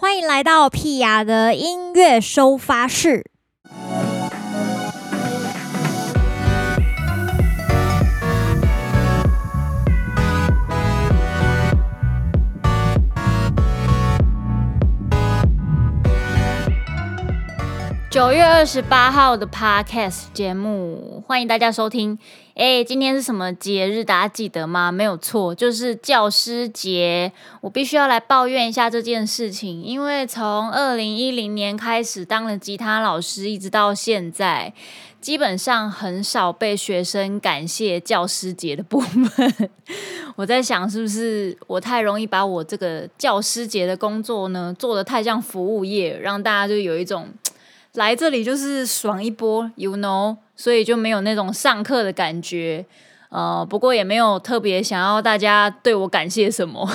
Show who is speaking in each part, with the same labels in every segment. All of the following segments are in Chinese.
Speaker 1: 欢迎来到屁雅的音乐收发室。九月二十八号的 Podcast 节目，欢迎大家收听。哎，今天是什么节日？大家记得吗？没有错，就是教师节。我必须要来抱怨一下这件事情，因为从二零一零年开始当了吉他老师，一直到现在，基本上很少被学生感谢教师节的部分。我在想，是不是我太容易把我这个教师节的工作呢，做得太像服务业，让大家就有一种。来这里就是爽一波，you know，所以就没有那种上课的感觉，呃，不过也没有特别想要大家对我感谢什么，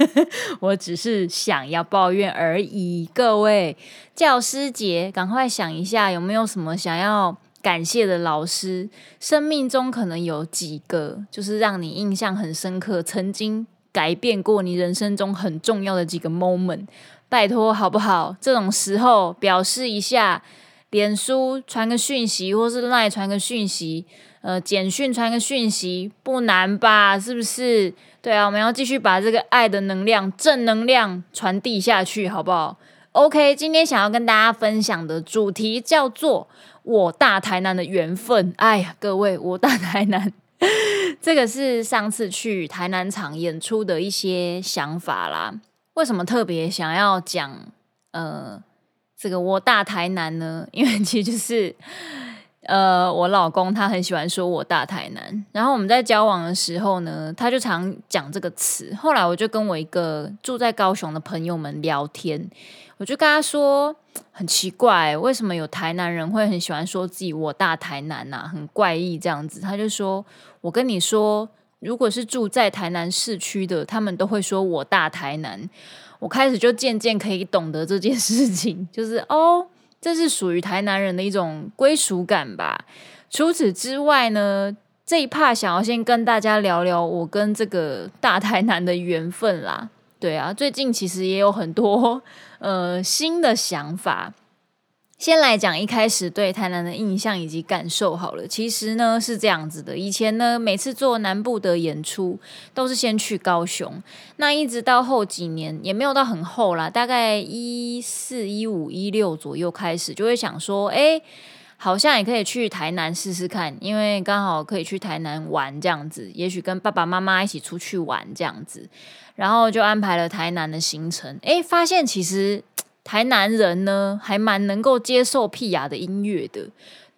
Speaker 1: 我只是想要抱怨而已。各位，教师节，赶快想一下有没有什么想要感谢的老师，生命中可能有几个，就是让你印象很深刻，曾经改变过你人生中很重要的几个 moment。拜托，好不好？这种时候表示一下，脸书传个讯息，或是 LINE 传个讯息，呃，简讯传个讯息，不难吧？是不是？对啊，我们要继续把这个爱的能量、正能量传递下去，好不好？OK，今天想要跟大家分享的主题叫做“我大台南的缘分”。哎呀，各位，我大台南，这个是上次去台南场演出的一些想法啦。为什么特别想要讲呃这个我大台南呢？因为其实就是呃我老公他很喜欢说我大台南，然后我们在交往的时候呢，他就常讲这个词。后来我就跟我一个住在高雄的朋友们聊天，我就跟他说很奇怪，为什么有台南人会很喜欢说自己我大台南呐、很怪异这样子。他就说，我跟你说。如果是住在台南市区的，他们都会说我大台南。我开始就渐渐可以懂得这件事情，就是哦，这是属于台南人的一种归属感吧。除此之外呢，这一趴想要先跟大家聊聊我跟这个大台南的缘分啦。对啊，最近其实也有很多呃新的想法。先来讲一开始对台南的印象以及感受好了。其实呢是这样子的，以前呢每次做南部的演出都是先去高雄，那一直到后几年也没有到很后啦，大概一四一五一六左右开始就会想说，哎，好像也可以去台南试试看，因为刚好可以去台南玩这样子，也许跟爸爸妈妈一起出去玩这样子，然后就安排了台南的行程，哎，发现其实。台南人呢，还蛮能够接受屁雅的音乐的，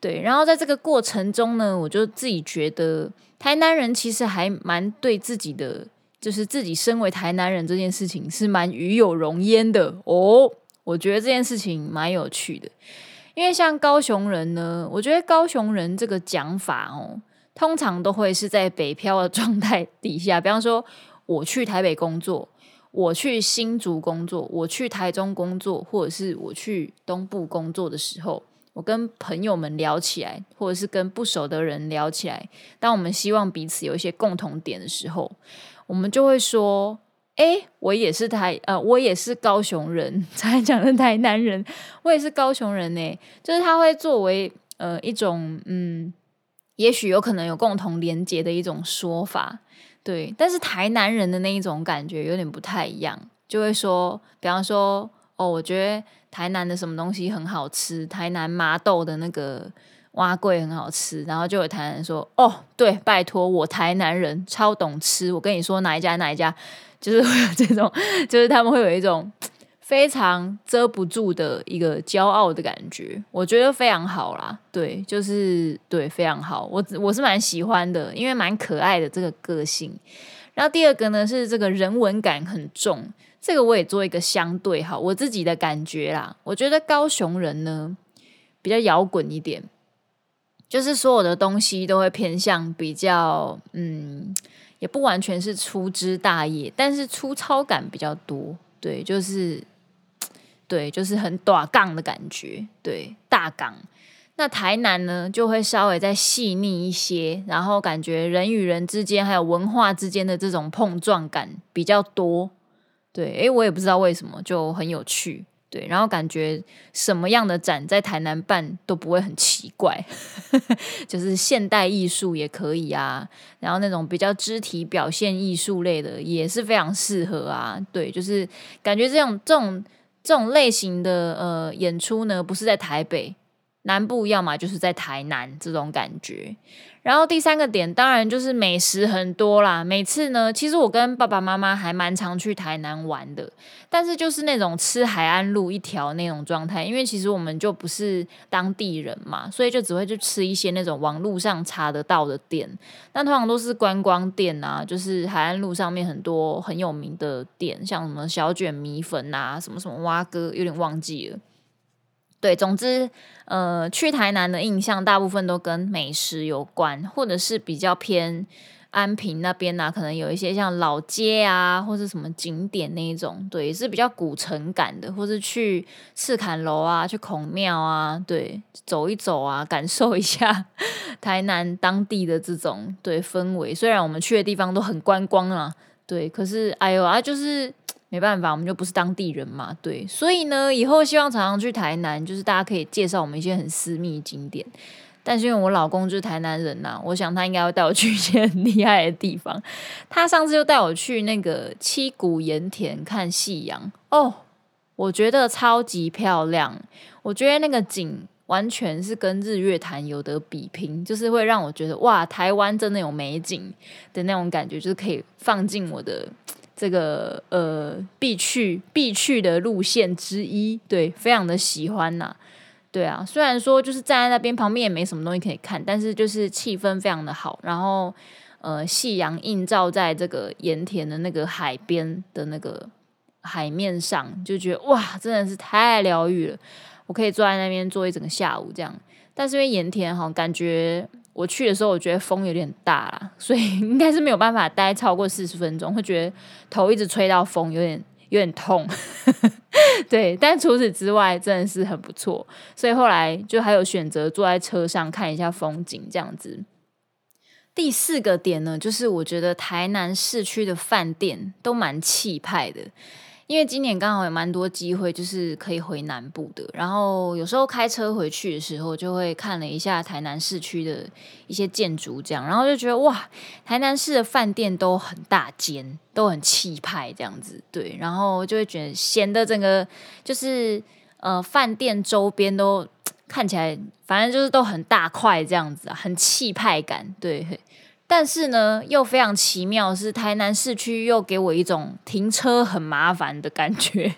Speaker 1: 对。然后在这个过程中呢，我就自己觉得，台南人其实还蛮对自己的，就是自己身为台南人这件事情是蛮与有荣焉的哦。我觉得这件事情蛮有趣的，因为像高雄人呢，我觉得高雄人这个讲法哦，通常都会是在北漂的状态底下，比方说我去台北工作。我去新竹工作，我去台中工作，或者是我去东部工作的时候，我跟朋友们聊起来，或者是跟不熟的人聊起来，当我们希望彼此有一些共同点的时候，我们就会说：“诶，我也是台，呃，我也是高雄人，才讲的台南人，我也是高雄人呢。”就是他会作为呃一种嗯，也许有可能有共同连结的一种说法。对，但是台南人的那一种感觉有点不太一样，就会说，比方说，哦，我觉得台南的什么东西很好吃，台南麻豆的那个蛙贵很好吃，然后就有台南人说，哦，对，拜托，我台南人超懂吃，我跟你说哪一家哪一家，就是会有这种，就是他们会有一种。非常遮不住的一个骄傲的感觉，我觉得非常好啦。对，就是对，非常好。我我是蛮喜欢的，因为蛮可爱的这个个性。然后第二个呢是这个人文感很重，这个我也做一个相对好，我自己的感觉啦。我觉得高雄人呢比较摇滚一点，就是所有的东西都会偏向比较嗯，也不完全是粗枝大叶，但是粗糙感比较多。对，就是。对，就是很大港的感觉，对，大港。那台南呢，就会稍微再细腻一些，然后感觉人与人之间还有文化之间的这种碰撞感比较多。对，诶，我也不知道为什么，就很有趣。对，然后感觉什么样的展在台南办都不会很奇怪，就是现代艺术也可以啊，然后那种比较肢体表现艺术类的也是非常适合啊。对，就是感觉这种这种这种类型的呃演出呢，不是在台北南部，要么就是在台南这种感觉。然后第三个点当然就是美食很多啦。每次呢，其实我跟爸爸妈妈还蛮常去台南玩的，但是就是那种吃海岸路一条那种状态，因为其实我们就不是当地人嘛，所以就只会去吃一些那种网路上查得到的店。那通常都是观光店啊，就是海岸路上面很多很有名的店，像什么小卷米粉啊，什么什么蛙哥，有点忘记了。对，总之，呃，去台南的印象大部分都跟美食有关，或者是比较偏安平那边啊，可能有一些像老街啊，或是什么景点那一种，对，也是比较古城感的，或是去赤崁楼啊，去孔庙啊，对，走一走啊，感受一下 台南当地的这种对氛围。虽然我们去的地方都很观光啊，对，可是哎呦啊，就是。没办法，我们就不是当地人嘛，对，所以呢，以后希望常常去台南，就是大家可以介绍我们一些很私密景点。但是因为我老公就是台南人呐、我想他应该会带我去一些 很厉害的地方。他上次就带我去那个七股盐田看夕阳哦，我觉得超级漂亮，我觉得那个景完全是跟日月潭有得比拼，就是会让我觉得哇，台湾真的有美景的那种感觉，就是可以放进我的。这个呃必去必去的路线之一，对，非常的喜欢呐，对啊，虽然说就是站在那边旁边也没什么东西可以看，但是就是气氛非常的好，然后呃夕阳映照在这个盐田的那个海边的那个海面上，就觉得哇，真的是太疗愈了，我可以坐在那边坐一整个下午这样，但是因为盐田哈，感觉。我去的时候，我觉得风有点大啦，所以 应该是没有办法待超过四十分钟，会觉得头一直吹到风，有点有点痛。对，但除此之外，真的是很不错。所以后来就还有选择坐在车上看一下风景这样子。第四个点呢，就是我觉得台南市区的饭店都蛮气派的。因为今年刚好有蛮多机会，就是可以回南部的。然后有时候开车回去的时候，就会看了一下台南市区的一些建筑，这样，然后就觉得哇，台南市的饭店都很大间，都很气派，这样子。对，然后就会觉得显得整个就是呃饭店周边都 看起来，反正就是都很大块这样子啊，很气派感，对。但是呢，又非常奇妙，是台南市区又给我一种停车很麻烦的感觉。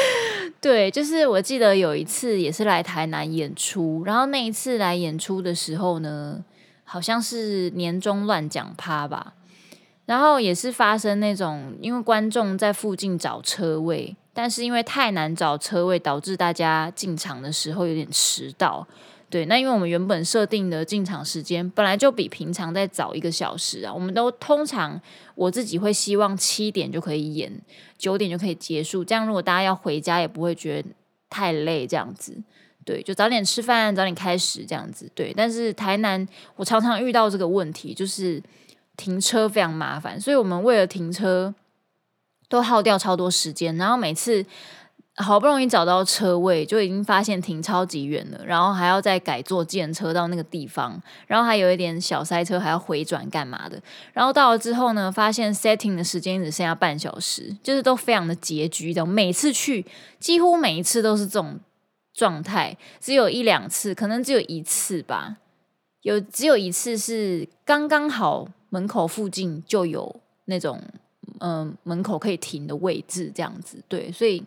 Speaker 1: 对，就是我记得有一次也是来台南演出，然后那一次来演出的时候呢，好像是年终乱讲趴吧，然后也是发生那种，因为观众在附近找车位，但是因为太难找车位，导致大家进场的时候有点迟到。对，那因为我们原本设定的进场时间本来就比平常再早一个小时啊，我们都通常我自己会希望七点就可以演，九点就可以结束，这样如果大家要回家也不会觉得太累，这样子。对，就早点吃饭，早点开始这样子。对，但是台南我常常遇到这个问题，就是停车非常麻烦，所以我们为了停车都耗掉超多时间，然后每次。好不容易找到车位，就已经发现停超级远了，然后还要再改坐电车到那个地方，然后还有一点小塞车，还要回转干嘛的。然后到了之后呢，发现 setting 的时间只剩下半小时，就是都非常的拮据的。每次去，几乎每一次都是这种状态，只有一两次，可能只有一次吧，有只有一次是刚刚好门口附近就有那种。嗯，门口可以停的位置这样子，对，所以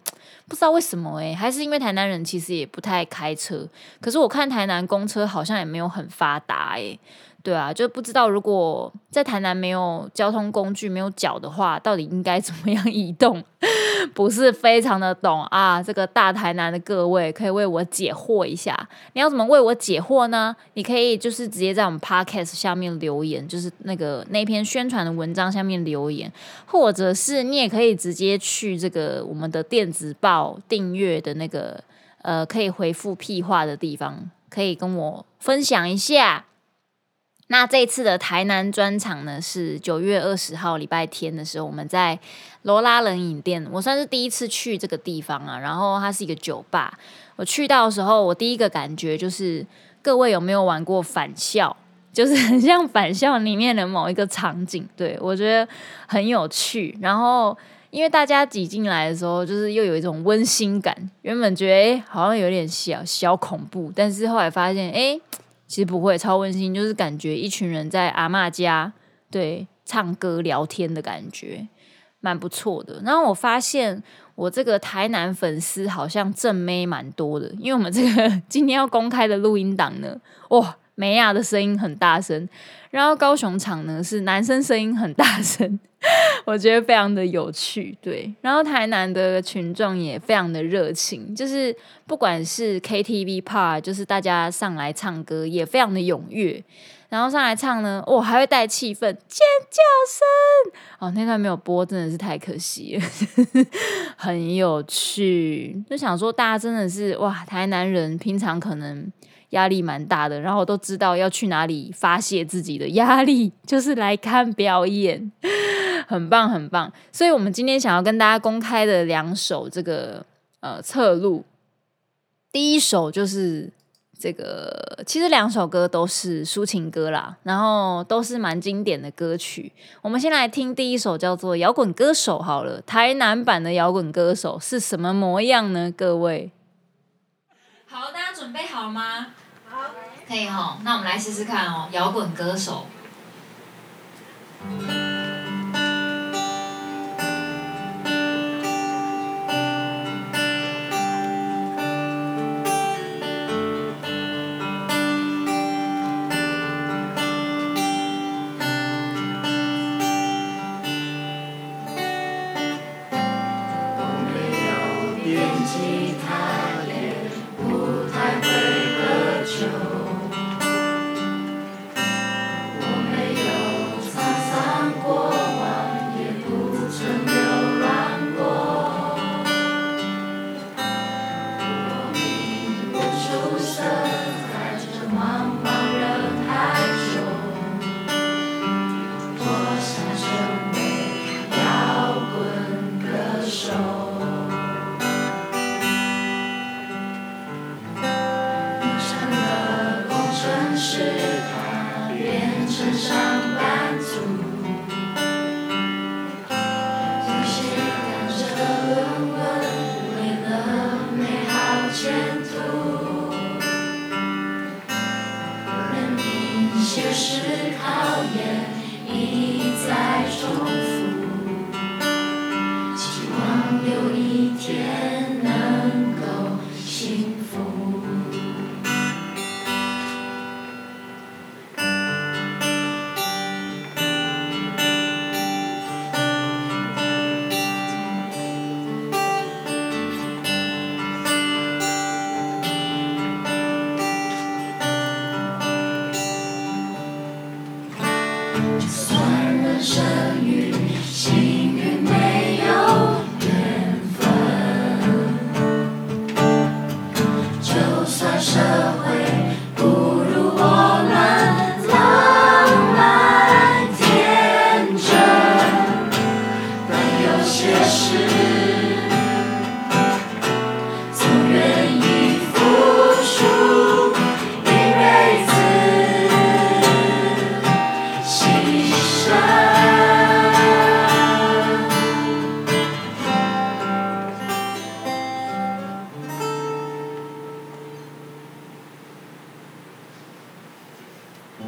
Speaker 1: 不知道为什么哎、还是因为台南人其实也不太开车，可是我看台南公车好像也没有很发达哎、对啊，就不知道如果在台南没有交通工具、没有脚的话，到底应该怎么样移动？不是非常的懂啊。这个大台南的各位可以为我解惑一下。你要怎么为我解惑呢？你可以就是直接在我们 podcast 下面留言，就是那个那篇宣传的文章下面留言，或者是你也可以直接去这个我们的电子报订阅的那个呃，可以回复屁话的地方，可以跟我分享一下。那这一次的台南专场呢，是九月二十号礼拜天的时候，我们在罗拉冷饮店，我算是第一次去这个地方啊。然后它是一个酒吧，我去到的时候，我第一个感觉就是，各位有没有玩过返校？就是很像返校里面的某一个场景，对，我觉得很有趣。然后因为大家挤进来的时候，就是又有一种温馨感。原本觉得诶好像有点小小恐怖，但是后来发现诶其实不会，超温馨，就是感觉一群人在阿嬷家，对，唱歌聊天的感觉，蛮不错的。然后我发现我这个台南粉丝好像正妹蛮多的，因为我们这个 今天要公开的录音档呢，哇，美亚的声音很大声，然后高雄场呢是男生声音很大声。我觉得非常的有趣，对。然后台南的群众也非常的热情，就是不管是 KTV part，就是大家上来唱歌也非常的踊跃。然后上来唱呢，哦，还会带气氛，尖叫声。哦，那段没有播，真的是太可惜了，很有趣。就想说，大家真的是哇，台南人平常可能。压力蛮大的，然后都知道要去哪里发泄自己的压力，就是来看表演，很棒很棒。所以，我们今天想要跟大家公开的两首这个呃侧录，第一首就是这个，其实两首歌都是抒情歌啦，然后都是蛮经典的歌曲。我们先来听第一首，叫做《摇滚歌手》好了，台南版的摇滚歌手是什么模样呢？各位，好，大家准备好了吗？可以哈，那我们来试试看哦，摇滚歌手。有
Speaker 2: 一天能够幸福。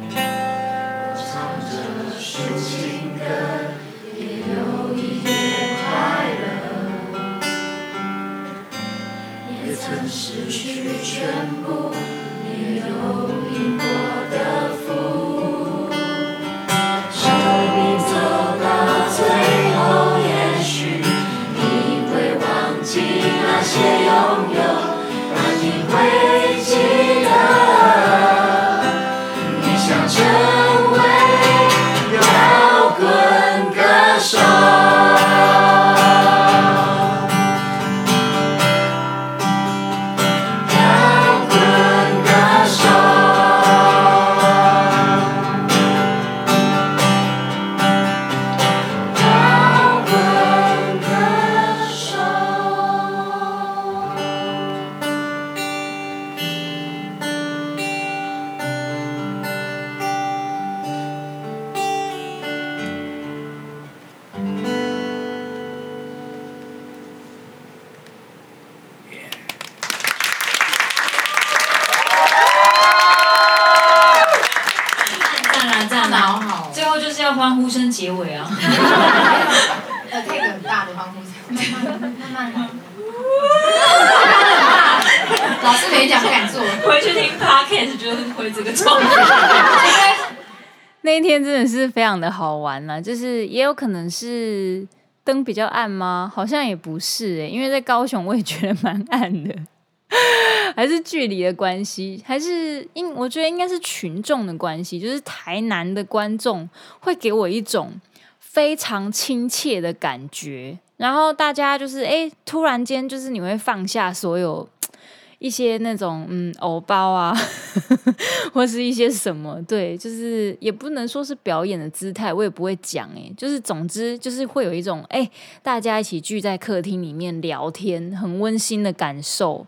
Speaker 2: 我唱着抒情歌也有一点快乐也曾失去全部也有因果的福。生命走到最后也许你会忘记那些
Speaker 1: 欢呼声结尾啊！
Speaker 3: 呃，配个很大的欢呼声，慢慢慢慢。老师没讲不敢做，
Speaker 1: 回去听 podcast 就是会这个状态。那一天真的是非常的好玩啊，就是也有可能是灯比较暗吗？好像也不是哎、欸，因为在高雄我也觉得蛮暗的。还是距离的关系，还是应我觉得应该是群众的关系，就是台南的观众会给我一种非常亲切的感觉，然后大家就是哎，突然间就是你会放下所有一些那种嗯偶包啊，或是一些什么，对，就是也不能说是表演的姿态，我也不会讲哎，就是总之就是会有一种哎，大家一起聚在客厅里面聊天，很温馨的感受。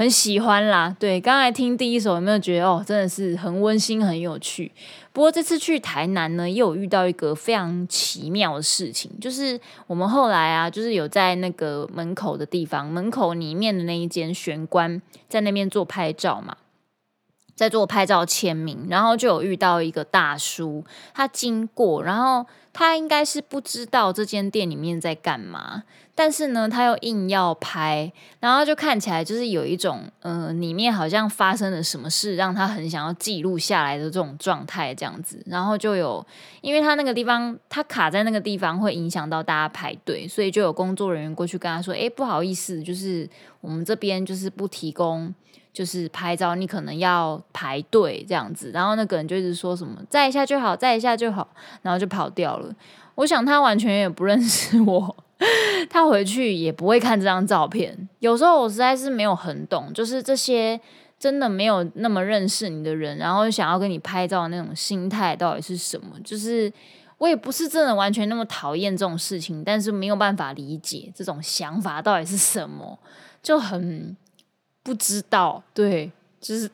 Speaker 1: 很喜欢啦，对，刚才听第一首有没有觉得哦，真的是很温馨、很有趣。不过这次去台南呢，又有遇到一个非常奇妙的事情，就是我们后来啊，就是有在那个门口的地方，门口里面的那一间玄关，在那边做拍照嘛，在做拍照签名，然后就有遇到一个大叔，他经过，然后他应该是不知道这间店里面在干嘛。但是呢，他又硬要拍，然后就看起来就是有一种，呃，里面好像发生了什么事，让他很想要记录下来的这种状态，这样子。然后就有，因为他那个地方，他卡在那个地方会影响到大家排队，所以就有工作人员过去跟他说：“诶，不好意思，就是我们这边就是不提供，就是拍照，你可能要排队这样子。”然后那个人就一直说什么“再一下就好，再一下就好”，然后就跑掉了。我想他完全也不认识我。他回去也不会看这张照片。有时候我实在是没有很懂，就是这些真的没有那么认识你的人，然后想要跟你拍照的那种心态到底是什么？就是我也不是真的完全那么讨厌这种事情，但是没有办法理解这种想法到底是什么，就很不知道。对。就是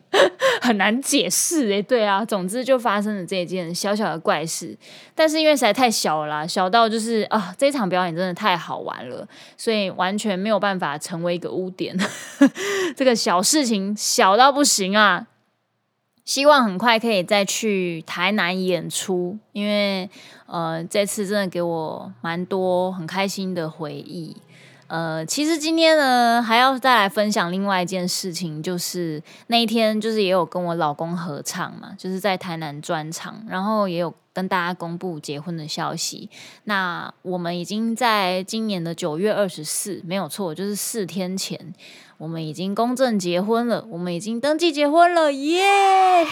Speaker 1: 很难解释诶，对啊，总之就发生了这件小小的怪事，但是因为实在太小了啦，小到就是啊，这场表演真的太好玩了，所以完全没有办法成为一个污点。这个小事情小到不行啊！希望很快可以再去台南演出，因为呃，这次真的给我蛮多很开心的回忆。呃，其实今天呢，还要再来分享另外一件事情，就是那一天，就是也有跟我老公合唱嘛，就是在台南专场，然后也有跟大家公布结婚的消息。那我们已经在今年的九月二十四，没有错，就是四天前，我们已经公证结婚了，我们已经登记结婚了，耶！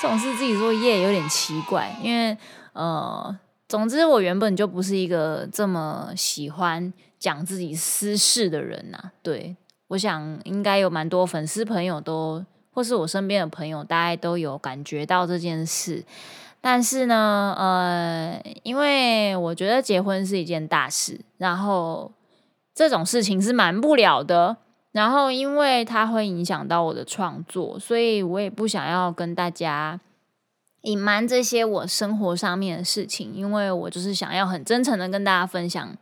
Speaker 1: 这种事自己说耶有点奇怪，因为呃，总之我原本就不是一个这么喜欢。讲自己私事的人呐、对，我想应该有蛮多粉丝朋友都，或是我身边的朋友，大概都有感觉到这件事。但是呢，呃，因为我觉得结婚是一件大事，然后这种事情是瞒不了的。然后因为它会影响到我的创作，所以我也不想要跟大家隐瞒这些我生活上面的事情，因为我就是想要很真诚的跟大家分享。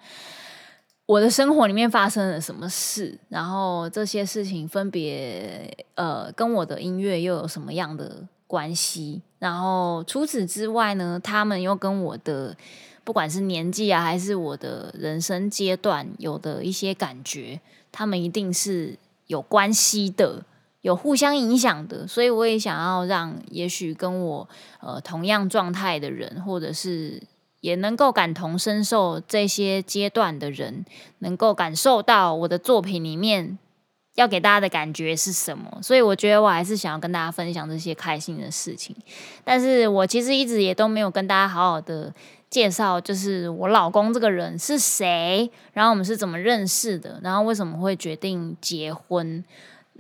Speaker 1: 我的生活里面发生了什么事？然后这些事情分别呃跟我的音乐又有什么样的关系？然后除此之外呢，他们又跟我的不管是年纪啊，还是我的人生阶段有的一些感觉，他们一定是有关系的，有互相影响的。所以我也想要让也许跟我呃同样状态的人，或者是。也能够感同身受这些阶段的人，能够感受到我的作品里面要给大家的感觉是什么。所以我觉得我还是想要跟大家分享这些开心的事情。但是我其实一直也都没有跟大家好好的介绍，就是我老公这个人是谁，然后我们是怎么认识的，然后为什么会决定结婚。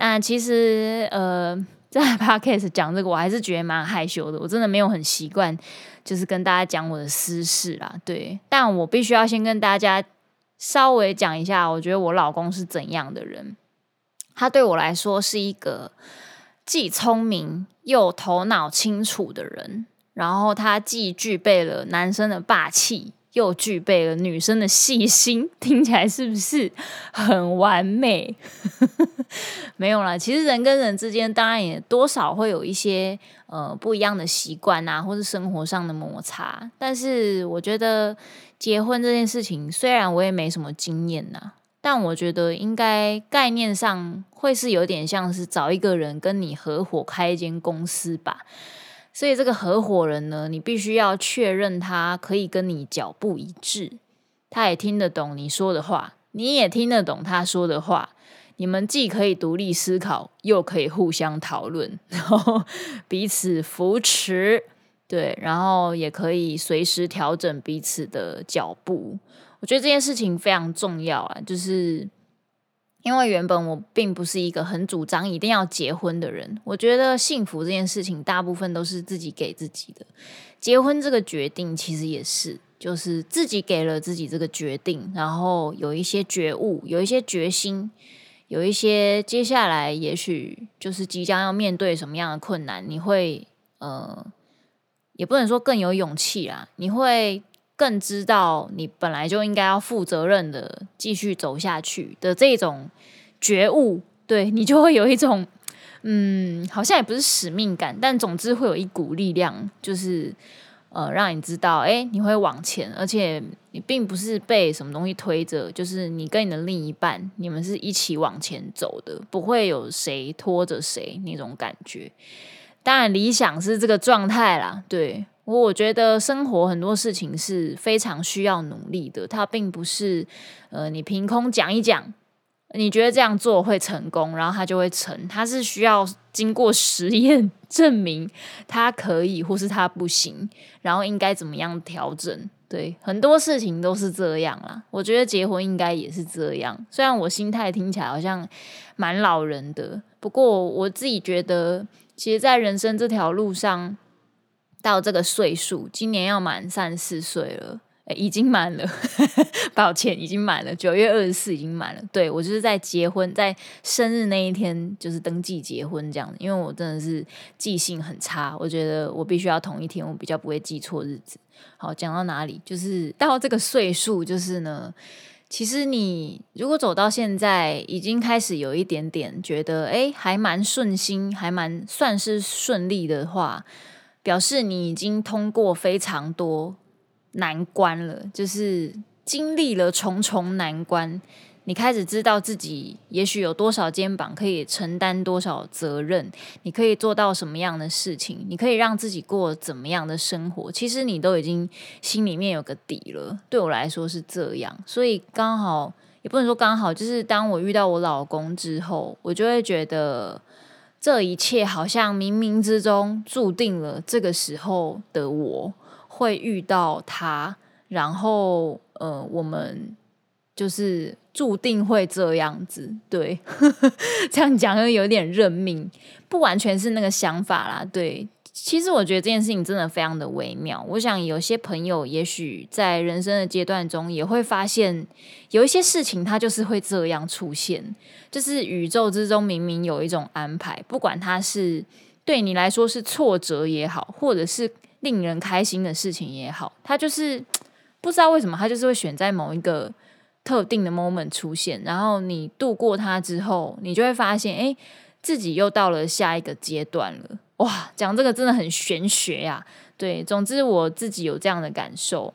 Speaker 1: 那其实呃。在 Podcast 讲这个，我还是觉得蛮害羞的。我真的没有很习惯，就是跟大家讲我的私事啦。对，但我必须要先跟大家稍微讲一下，我觉得我老公是怎样的人。他对我来说是一个既聪明又头脑清楚的人，然后他既具备了男生的霸气，又具备了女生的细心，听起来是不是很完美？没有啦，其实人跟人之间当然也多少会有一些呃不一样的习惯啊，或是生活上的摩擦。但是我觉得结婚这件事情，虽然我也没什么经验呐，但我觉得应该概念上会是有点像是找一个人跟你合伙开一间公司吧。所以这个合伙人呢，你必须要确认他可以跟你脚步一致，他也听得懂你说的话，你也听得懂他说的话，你们既可以独立思考，又可以互相讨论，然后 彼此扶持，对，然后也可以随时调整彼此的脚步。我觉得这件事情非常重要啊，就是。因为原本我并不是一个很主张一定要结婚的人，我觉得幸福这件事情大部分都是自己给自己的。结婚这个决定其实也是，就是自己给了自己这个决定，然后有一些觉悟，有一些决心，有一些接下来也许就是即将要面对什么样的困难，你会呃，也不能说更有勇气啦，你会。更知道你本来就应该要负责任的继续走下去的这种觉悟，对，你就会有一种嗯，好像也不是使命感，但总之会有一股力量，就是呃，让你知道，哎，你会往前，而且你并不是被什么东西推着，就是你跟你的另一半，你们是一起往前走的，不会有谁拖着谁那种感觉。当然，理想是这个状态啦，对。我觉得生活很多事情是非常需要努力的，它并不是呃你凭空讲一讲，你觉得这样做会成功，然后它就会成，它是需要经过实验 证明它可以或是它不行，然后应该怎么样调整。对，很多事情都是这样啦。我觉得结婚应该也是这样，虽然我心态听起来好像蛮老人的，不过我自己觉得，其实，在人生这条路上。到这个岁数，今年要满三十四岁了，诶，已经满了，抱歉，已经满了，九月二十四已经满了。对，我就是在结婚，在生日那一天就是登记结婚这样，因为我真的是记性很差，我觉得我必须要同一天，我比较不会记错日子。好，讲到哪里？就是到这个岁数，就是呢，其实你如果走到现在，已经开始有一点点觉得，诶，还蛮顺心，还蛮算是顺利的话。表示你已经通过非常多难关了，就是经历了重重难关，你开始知道自己也许有多少肩膀可以承担多少责任，你可以做到什么样的事情，你可以让自己过怎么样的生活，其实你都已经心里面有个底了。对我来说是这样，所以刚好也不能说刚好，就是当我遇到我老公之后，我就会觉得。这一切好像冥冥之中注定了，这个时候的我会遇到他，然后呃，我们就是注定会这样子。对，这样讲又有点认命，不完全是那个想法啦。对。其实我觉得这件事情真的非常的微妙。我想有些朋友也许在人生的阶段中也会发现，有一些事情它就是会这样出现，就是宇宙之中明明有一种安排，不管它是对你来说是挫折也好，或者是令人开心的事情也好，它就是不知道为什么它就是会选在某一个特定的 moment 出现，然后你度过它之后，你就会发现，哎，自己又到了下一个阶段了。哇，讲这个真的很玄学呀！对，总之我自己有这样的感受。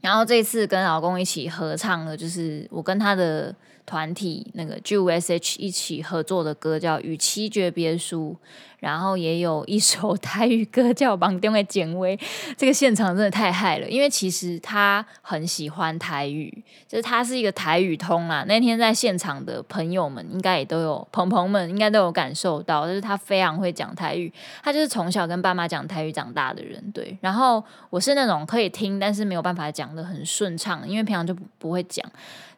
Speaker 1: 然后这次跟老公一起合唱的，就是我跟他的团体那个 JUSH 一起合作的歌，叫《与七诀别书》。然后也有一首 台语歌叫《芒中的简薇》，这个现场真的太嗨了，因为其实他很喜欢台语，就是他是一个台语通啦。那天在现场的朋友们应该也都有，朋朋们应该都有感受到，就是他非常会讲台语，他就是从小跟爸妈讲台语长大的人，对。然后我是那种可以听，但是没有办法讲的很顺畅，因为平常就不不会讲。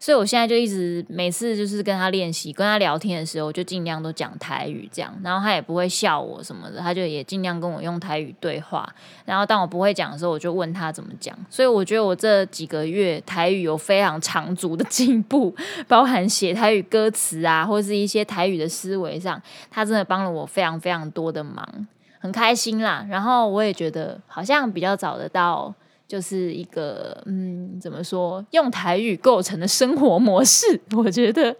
Speaker 1: 所以，我现在就一直每次就是跟他练习，跟他聊天的时候，就尽量都讲台语这样，然后他也不会笑我什么的，他就也尽量跟我用台语对话。然后，当我不会讲的时候，我就问他怎么讲。所以，我觉得我这几个月台语有非常长足的进步，包含写台语歌词啊，或是一些台语的思维上，他真的帮了我非常非常多的忙，很开心啦。然后，我也觉得好像比较找得到。就是一个嗯，怎么说，用台语构成的生活模式，我觉得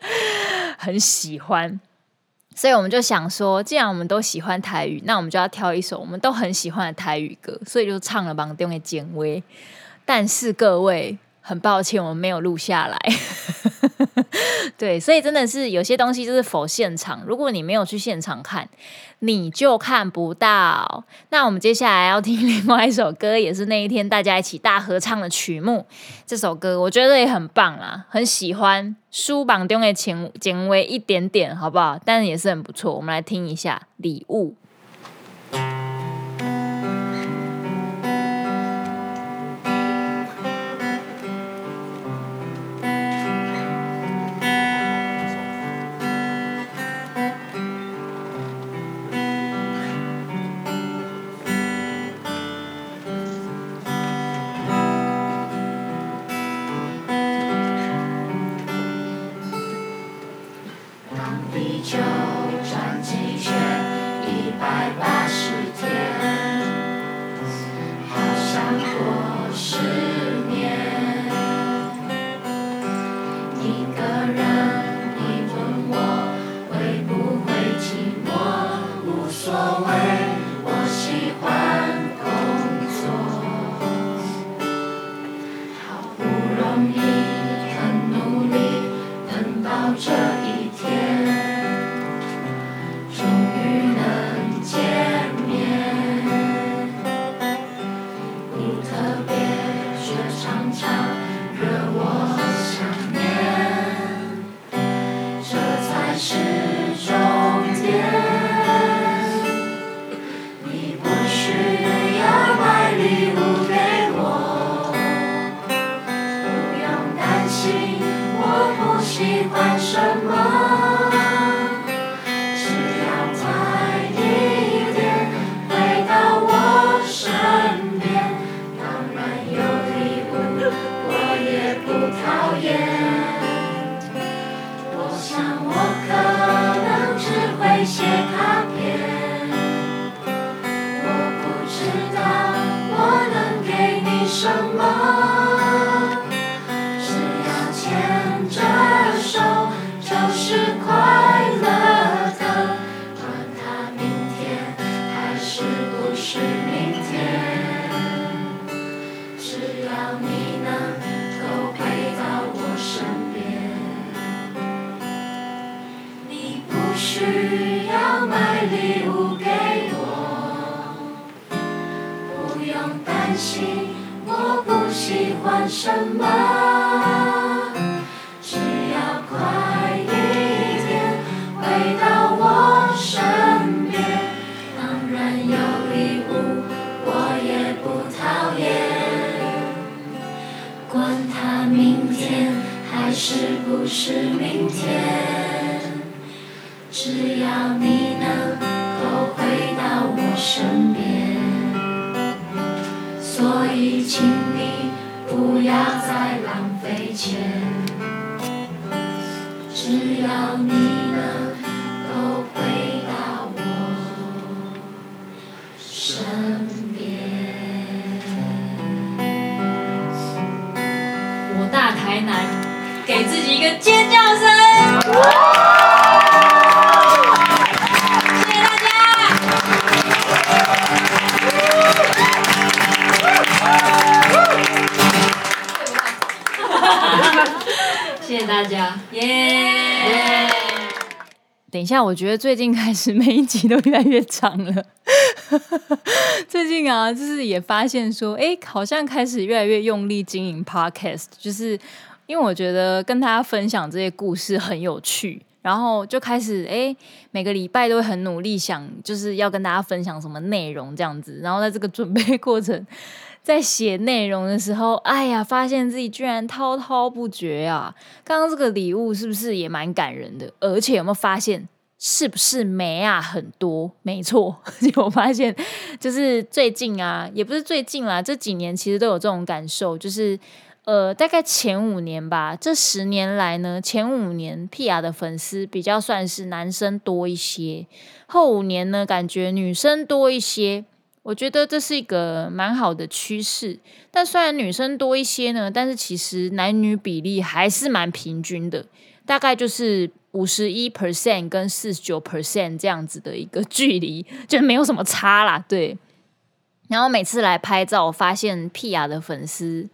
Speaker 1: 很喜欢。所以我们就想说，既然我们都喜欢台语，那我们就要挑一首我们都很喜欢的台语歌，所以就唱了《芒中的简威》。但是各位。很抱歉，我们没有录下来。对，所以真的是有些东西就是否现场，如果你没有去现场看，你就看不到。那我们接下来要听 另外一首歌，也是那一天大家一起大合唱的曲目。这首歌我觉得也很棒啊，很喜欢。书榜中的前简微一点点，好不好？但是也是很不错。我们来听一下《礼物》。
Speaker 4: Share. 用担心，我不喜欢什么，只要快一点回到我身边。当然有礼物，我也不讨厌，
Speaker 2: 管他明
Speaker 4: 天还是不是明天，
Speaker 2: 只要你能
Speaker 4: 够回到我身边。所以请你不要再浪费钱。只要你能够回到我身边。
Speaker 1: 我大台南给自己一个尖叫声。谢谢大家，耶等一下，我觉得最近开始每一集都越来越长了。最近啊，就是也发现说，哎，好像开始越来越用力经营 Podcast，就是因为我觉得跟大家分享这些故事很有趣，然后就开始哎，每个礼拜都会很努力想，就是要跟大家分享什么内容这样子。然后在这个准备过程，在写内容的时候，哎呀，发现自己居然滔滔不绝啊！刚刚这个礼物是不是也蛮感人的？而且有没有发现，是不是没啊很多？没错，我发现就是最近啊，也不是最近啦，这几年其实都有这种感受，就是呃，大概前五年吧，这十年来呢，前五年 Pia 的粉丝比较算是男生多一些，后五年呢，感觉女生多一些。我觉得这是一个蛮好的趋势。但虽然女生多一些呢，但是其实男女比例还是蛮平均的，大概就是五十一 percent 跟四十九 percent 这样子的一个 距离，就没有什么差啦。对。然后每次来拍照，我发现屁雅的粉丝、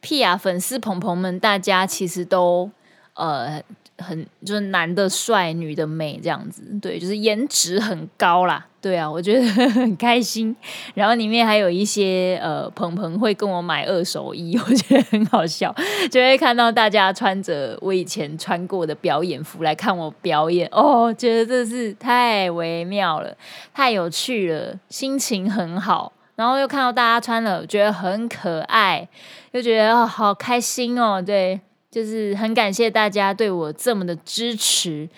Speaker 1: 屁雅粉丝朋朋们，大家其实都呃。很就是男的帅，女的美这样子，对，就是颜值很高啦，对啊，我觉得 很开心。然后里面还有一些呃，鹏鹏会跟我买二手衣，我觉得很好笑，就会看到大家穿着我以前穿过的表演服来看我表演，哦，觉得这是太微妙了，太有趣了，心情很好。然后又看到大家穿了，觉得很可爱，就觉得哦，好开心哦，对。就是很感谢大家对我这么的支持。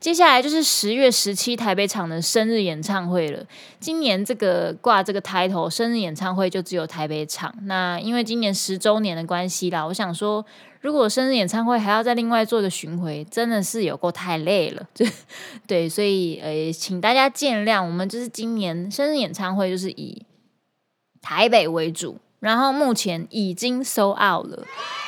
Speaker 1: 接下来就是十月十七台北场的生日演唱会了。今年这个挂这个 title 生日演唱会就只有台北场。那因为今年十周年的关系啦，我想说，如果生日演唱会还要再另外做一个巡回，真的是有够太累了。对 对，所以呃，请大家见谅，我们就是今年生日演唱会就是以台北为主。然后目前已经收 out 了，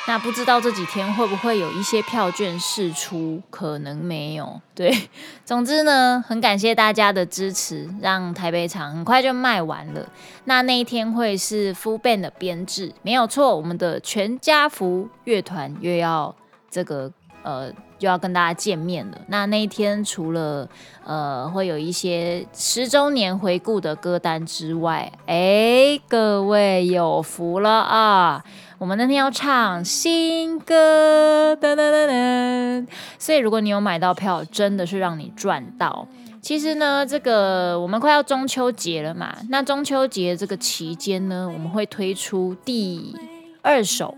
Speaker 1: 那不知道这几天会不会有一些票券释出？可能没有。对，总之呢，很感谢大家的支持，让台北场很快就卖完了。那那一天会是 full band 的编制，没有错，我们的全家福乐团又要这个呃。就要跟大家见面了。那那一天除了呃会有一些十周年回顾的歌单之外，哎，各位有福了啊！我们那天要唱新歌，噔噔噔噔。所以如果你有买到票，真的是让你赚到。其实呢，这个我们快要中秋节了嘛。那中秋节这个期间呢，我们会推出第二首。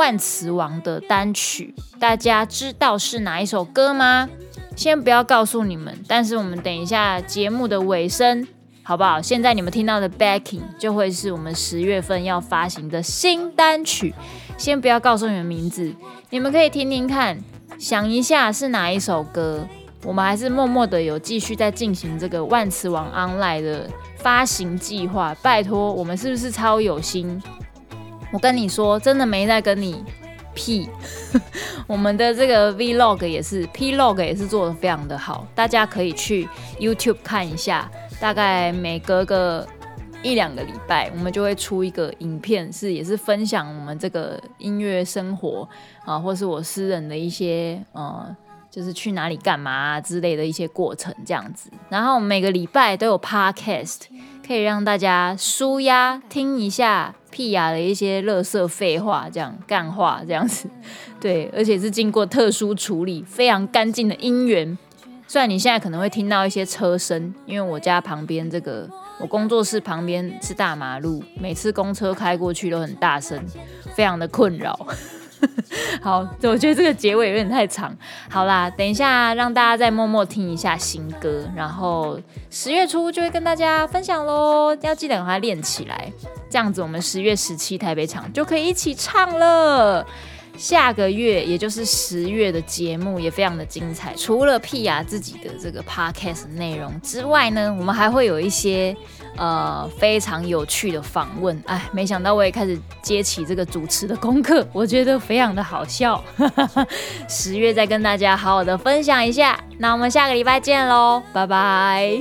Speaker 1: 万磁王的单曲，大家知道是哪一首歌吗？先不要告诉你们，但是我们等一下节目的尾声，好不好？现在你们听到的 backing 就会是我们十月份要发行的新单曲。先不要告诉你们名字，你们可以听听看，想一下是哪一首歌。我们还是默默的有继续在进行这个万磁王 online 的发行计划。拜托，我们是不是超有心？我跟你说，真的没在跟你屁。我们的这个 Vlog 也是，Plog 也是做得非常的好，大家可以去 YouTube 看一下。大概每隔个一两个礼拜，我们就会出一个影片，是也是分享我们这个音乐生活啊，或是我私人的一些呃，就是去哪里干嘛之类的一些过程这样子。然后每个礼拜都有 Podcast。可以让大家舒压听一下屁雅的一些垃圾废话，这样干话这样子，对，而且是经过特殊处理，非常干净的音源。虽然你现在可能会听到一些车声，因为我家旁边这个我工作室旁边是大马路，每次公车开过去都很大声，非常的困扰。好，我觉得这个结尾有点太长。好啦，等一下让大家再默默听一下新歌，然后十月初就会跟大家分享喽。要记得把它练起来，这样子我们十月十七台北场就可以一起唱了。下个月也就是十月的节目也非常的精彩，除了屁雅自己的这个 podcast 内容之外呢，我们还会有一些。呃，非常有趣的访问，哎，没想到我也开始接起这个主持的功课，我觉得非常的好笑。十月再跟大家好好的分享一下，那我们下个礼拜见喽，拜拜。